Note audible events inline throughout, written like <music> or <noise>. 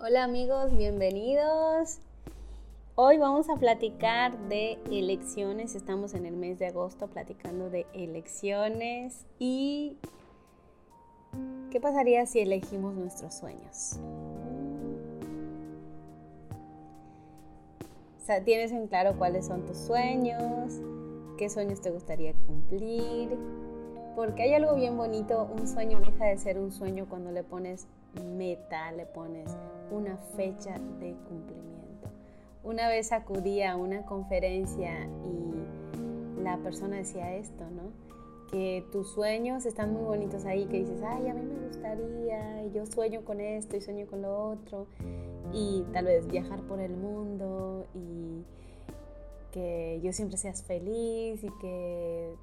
Hola amigos, bienvenidos. Hoy vamos a platicar de elecciones. Estamos en el mes de agosto platicando de elecciones y qué pasaría si elegimos nuestros sueños. Tienes en claro cuáles son tus sueños, qué sueños te gustaría cumplir, porque hay algo bien bonito, un sueño deja de ser un sueño cuando le pones meta, le pones una fecha de cumplimiento. Una vez acudí a una conferencia y la persona decía esto, ¿no? Que tus sueños están muy bonitos ahí, que dices, ay, a mí me gustaría, yo sueño con esto y sueño con lo otro, y tal vez viajar por el mundo y que yo siempre seas feliz y que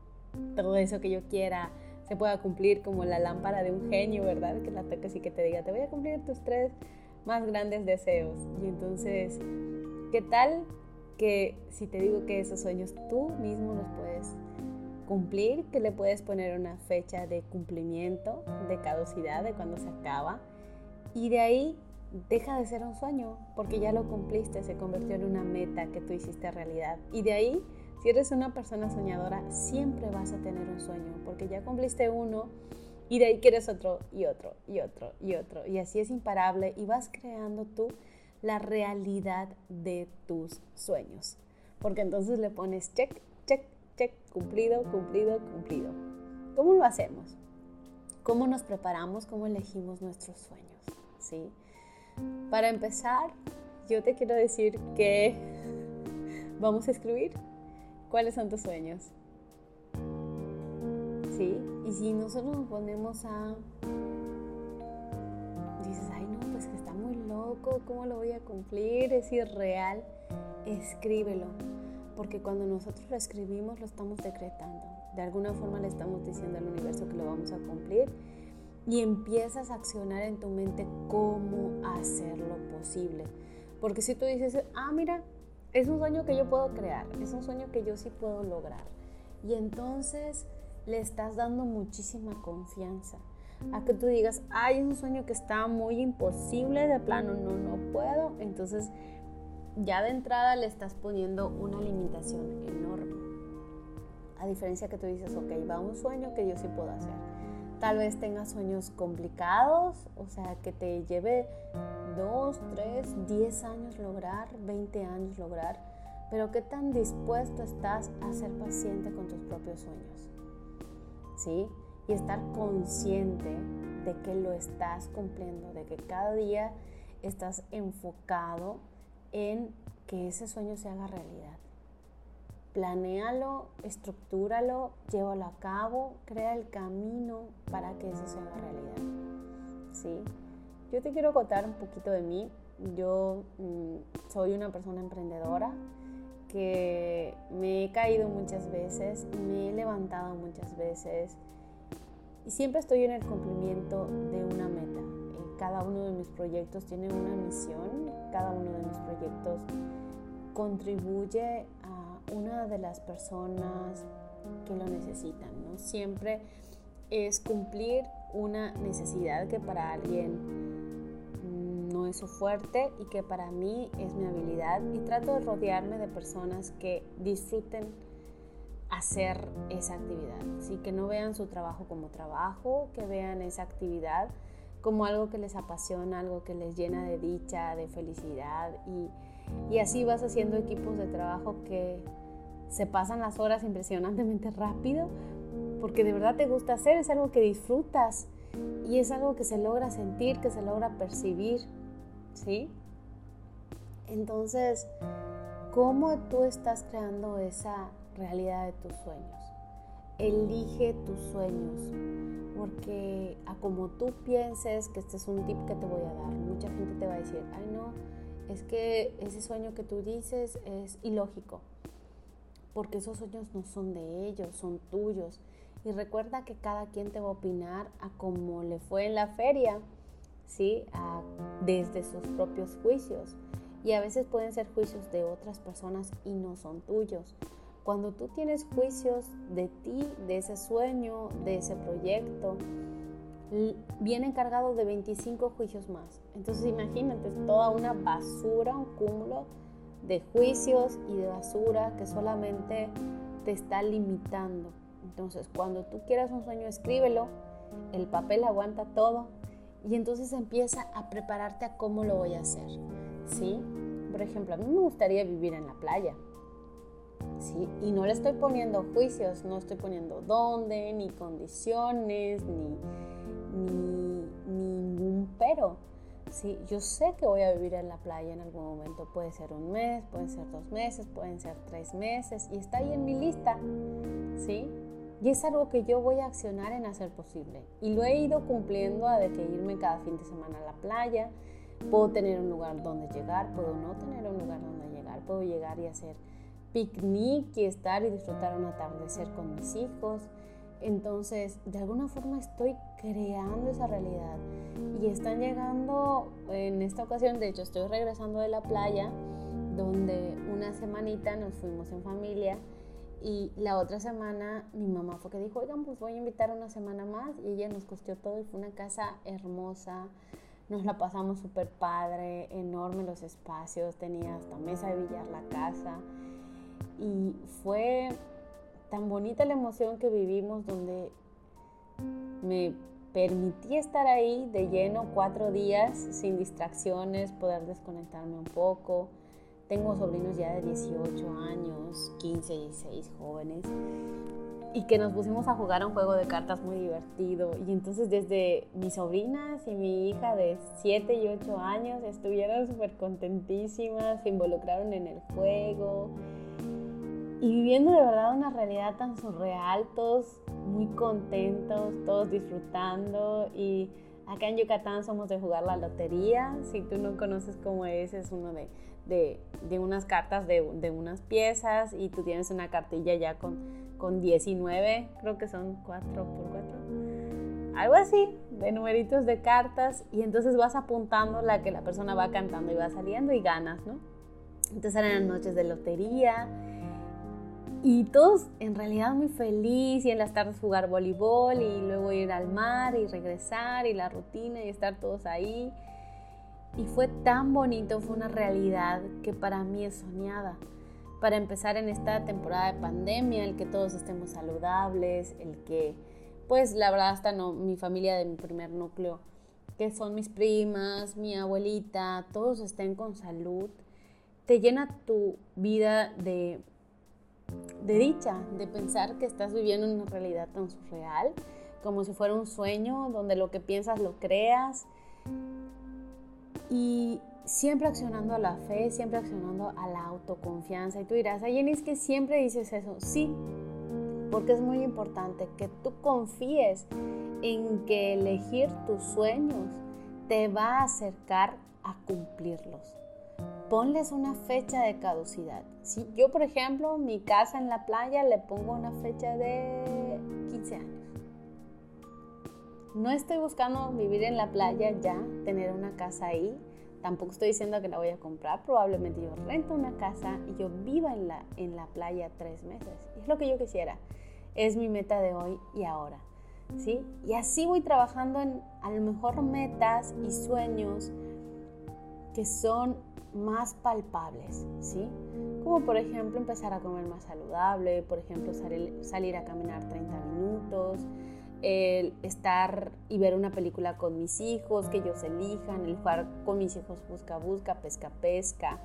todo eso que yo quiera se pueda cumplir como la lámpara de un genio, ¿verdad? Que la toques y que te diga, te voy a cumplir tus tres más grandes deseos. Y entonces, ¿qué tal que si te digo que esos sueños tú mismo los puedes cumplir, que le puedes poner una fecha de cumplimiento, de caducidad, de cuando se acaba, y de ahí deja de ser un sueño, porque ya lo cumpliste, se convirtió en una meta que tú hiciste realidad. Y de ahí si eres una persona soñadora, siempre vas a tener un sueño, porque ya cumpliste uno y de ahí quieres otro y otro y otro y otro. Y así es imparable y vas creando tú la realidad de tus sueños. Porque entonces le pones check, check, check, cumplido, cumplido, cumplido. ¿Cómo lo hacemos? ¿Cómo nos preparamos? ¿Cómo elegimos nuestros sueños? ¿Sí? Para empezar, yo te quiero decir que <laughs> vamos a escribir ¿Cuáles son tus sueños? ¿Sí? Y si nosotros nos ponemos a... Dices, ay no, pues que está muy loco, ¿cómo lo voy a cumplir? Es irreal. Escríbelo. Porque cuando nosotros lo escribimos, lo estamos decretando. De alguna forma le estamos diciendo al universo que lo vamos a cumplir. Y empiezas a accionar en tu mente cómo hacerlo posible. Porque si tú dices, ah, mira, es un sueño que yo puedo crear, es un sueño que yo sí puedo lograr. Y entonces le estás dando muchísima confianza a que tú digas, hay un sueño que está muy imposible, de plano no, no puedo. Entonces ya de entrada le estás poniendo una limitación enorme. A diferencia que tú dices, ok, va un sueño que yo sí puedo hacer. Tal vez tengas sueños complicados, o sea, que te lleve 2, 3, 10 años lograr, 20 años lograr, pero qué tan dispuesto estás a ser paciente con tus propios sueños. Y estar consciente de que lo estás cumpliendo, de que cada día estás enfocado en que ese sueño se haga realidad. Planéalo, estructúralo, llévalo a cabo, crea el camino para que eso se haga realidad. ¿Sí? Yo te quiero contar un poquito de mí. Yo mm, soy una persona emprendedora que me he caído muchas veces, me he levantado muchas veces y siempre estoy en el cumplimiento de una meta. Eh, cada uno de mis proyectos tiene una misión, cada uno de mis proyectos contribuye a una de las personas que lo necesitan. ¿no? Siempre es cumplir una necesidad que para alguien es su fuerte y que para mí es mi habilidad. Y trato de rodearme de personas que disfruten hacer esa actividad, ¿sí? que no vean su trabajo como trabajo, que vean esa actividad como algo que les apasiona, algo que les llena de dicha, de felicidad. Y, y así vas haciendo equipos de trabajo que se pasan las horas impresionantemente rápido porque de verdad te gusta hacer, es algo que disfrutas y es algo que se logra sentir, que se logra percibir ¿sí? Entonces, ¿cómo tú estás creando esa realidad de tus sueños? Elige tus sueños, porque a como tú pienses, que este es un tip que te voy a dar, mucha gente te va a decir, ay no, es que ese sueño que tú dices es ilógico, porque esos sueños no son de ellos, son tuyos. Y recuerda que cada quien te va a opinar a cómo le fue en la feria. ¿sí? Desde sus propios juicios. Y a veces pueden ser juicios de otras personas y no son tuyos. Cuando tú tienes juicios de ti, de ese sueño, de ese proyecto, viene cargado de 25 juicios más. Entonces imagínate, toda una basura, un cúmulo de juicios y de basura que solamente te está limitando. Entonces, cuando tú quieras un sueño, escríbelo, el papel aguanta todo y entonces empieza a prepararte a cómo lo voy a hacer. ¿Sí? Por ejemplo, a mí me gustaría vivir en la playa. ¿Sí? Y no le estoy poniendo juicios, no estoy poniendo dónde, ni condiciones, ni, ni, ningún pero. ¿sí? Yo sé que voy a vivir en la playa en algún momento. Puede ser un mes, pueden ser dos meses, pueden ser tres meses. Y está ahí en mi lista. ¿sí? Y es algo que yo voy a accionar en hacer posible. Y lo he ido cumpliendo a de que irme cada fin de semana a la playa. Puedo tener un lugar donde llegar, puedo no tener un lugar donde llegar. Puedo llegar y hacer picnic y estar y disfrutar un atardecer con mis hijos. Entonces, de alguna forma estoy creando esa realidad. Y están llegando, en esta ocasión, de hecho, estoy regresando de la playa, donde una semanita nos fuimos en familia. Y la otra semana mi mamá fue que dijo, oigan, pues voy a invitar una semana más. Y ella nos costeó todo y fue una casa hermosa. Nos la pasamos súper padre, enorme los espacios, tenía hasta mesa de billar la casa. Y fue tan bonita la emoción que vivimos donde me permití estar ahí de lleno cuatro días sin distracciones, poder desconectarme un poco. Tengo sobrinos ya de 18 años, 15, 16 jóvenes y que nos pusimos a jugar un juego de cartas muy divertido. Y entonces desde mis sobrinas y mi hija de 7 y 8 años estuvieron súper contentísimas, se involucraron en el juego y viviendo de verdad una realidad tan surreal, todos muy contentos, todos disfrutando y acá en Yucatán somos de jugar la lotería, si tú no conoces cómo es, es uno de, de, unas cartas de, de, unas piezas y tú tienes una cartilla ya con, con 19, creo que son 4 por 4, algo así, de numeritos de cartas y entonces vas apuntando la que la persona va cantando y va saliendo y ganas, ¿no? Entonces eran noches de lotería y todos en realidad muy feliz y en las tardes jugar voleibol y luego ir al mar y regresar y la rutina y estar todos ahí. Y fue tan bonito, fue una realidad que para mí es soñada. Para empezar en esta temporada de pandemia, el que todos estemos saludables, el que, pues la verdad, hasta no, mi familia de mi primer núcleo, que son mis primas, mi abuelita, todos estén con salud, te llena tu vida de de dicha, de pensar que estás viviendo una realidad tan surreal, como si fuera un sueño donde lo que piensas lo creas y siempre accionando a la fe, siempre accionando a la autoconfianza. Y tú dirás, ay Jenny, es que siempre dices eso. Sí, porque es muy importante que tú confíes en que elegir tus sueños te va a acercar a cumplirlos ponles una fecha de caducidad. Si yo, por ejemplo, mi casa en la playa le pongo una fecha de 15 años. No estoy buscando vivir en la playa ya, tener una casa ahí. Tampoco estoy diciendo que la voy a comprar. Probablemente yo rento una casa y yo viva en la, en la playa tres meses. es lo que yo quisiera. Es mi meta de hoy y ahora. ¿sí? Y así voy trabajando en a lo mejor metas y sueños que son más palpables, ¿sí? Como por ejemplo empezar a comer más saludable, por ejemplo salir, salir a caminar 30 minutos, el estar y ver una película con mis hijos, que ellos elijan, el jugar con mis hijos busca busca, pesca pesca,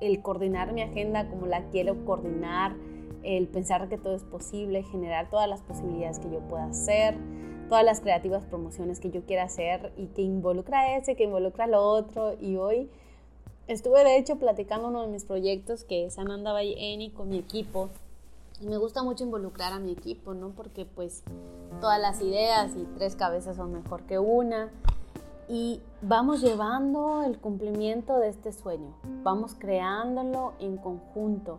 el coordinar mi agenda como la quiero coordinar, el pensar que todo es posible, generar todas las posibilidades que yo pueda hacer, todas las creativas promociones que yo quiera hacer y que involucra ese, que involucra lo otro. Y hoy Estuve de hecho platicando uno de mis proyectos que es Ananda Valle Eni con mi equipo. Y me gusta mucho involucrar a mi equipo, ¿no? Porque pues todas las ideas y tres cabezas son mejor que una. Y vamos llevando el cumplimiento de este sueño, vamos creándolo en conjunto.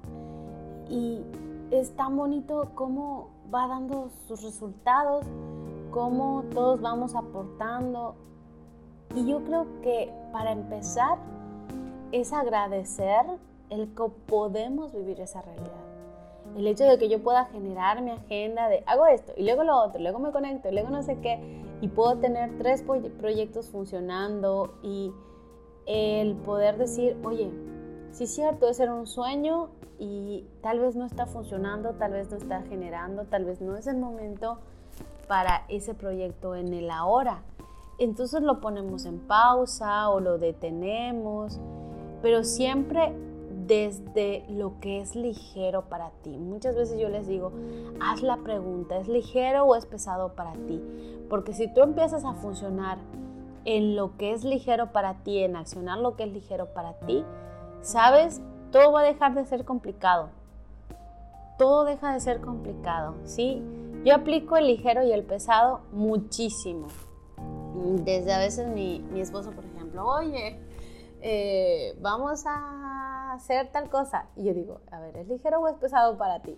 Y es tan bonito cómo va dando sus resultados, cómo todos vamos aportando y yo creo que para empezar es agradecer el que podemos vivir esa realidad. El hecho de que yo pueda generar mi agenda de hago esto y luego lo otro, luego me conecto luego no sé qué. y puedo tener tres proyectos funcionando y el poder decir, oye, sí cierto, ese era un sueño y tal vez no está funcionando, tal vez no está generando, tal vez no es el momento para ese proyecto en el ahora. Entonces lo ponemos en pausa o lo detenemos, pero siempre desde lo que es ligero para ti. Muchas veces yo les digo, haz la pregunta, ¿es ligero o es pesado para ti? Porque si tú empiezas a funcionar en lo que es ligero para ti, en accionar lo que es ligero para ti, sabes, todo va a dejar de ser complicado. Todo deja de ser complicado, ¿sí? Yo aplico el ligero y el pesado muchísimo. Desde a veces mi, esposo, por ejemplo, oye, eh, vamos a hacer tal cosa. Y yo digo, a ver, ¿es ligero o es pesado para ti?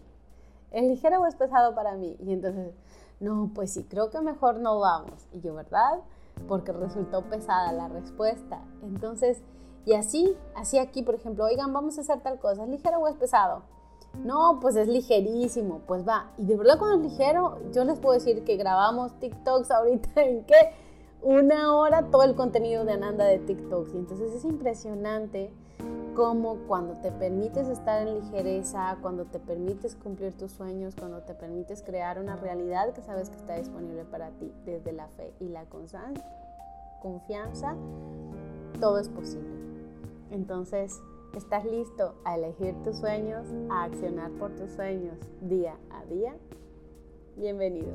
¿Es ligero o es pesado para mí? Y entonces, no, pues sí, creo que mejor no vamos. Y yo, ¿verdad? Porque resultó pesada la respuesta. Entonces, y así, así aquí, por ejemplo, oigan, vamos a hacer tal cosa, ¿es ligero o es pesado? No, pues es ligerísimo, pues va. Y de verdad cuando es ligero, yo les puedo decir que grabamos TikToks ahorita <laughs> en qué? Una hora todo el contenido de Ananda de TikToks. Y entonces es impresionante cómo cuando te permites estar en ligereza, cuando te permites cumplir tus sueños, cuando te permites crear una realidad que sabes que está disponible para ti desde la fe y la confianza, todo es posible. Entonces, ¿estás listo a elegir tus sueños, a accionar por tus sueños día a día? Bienvenido.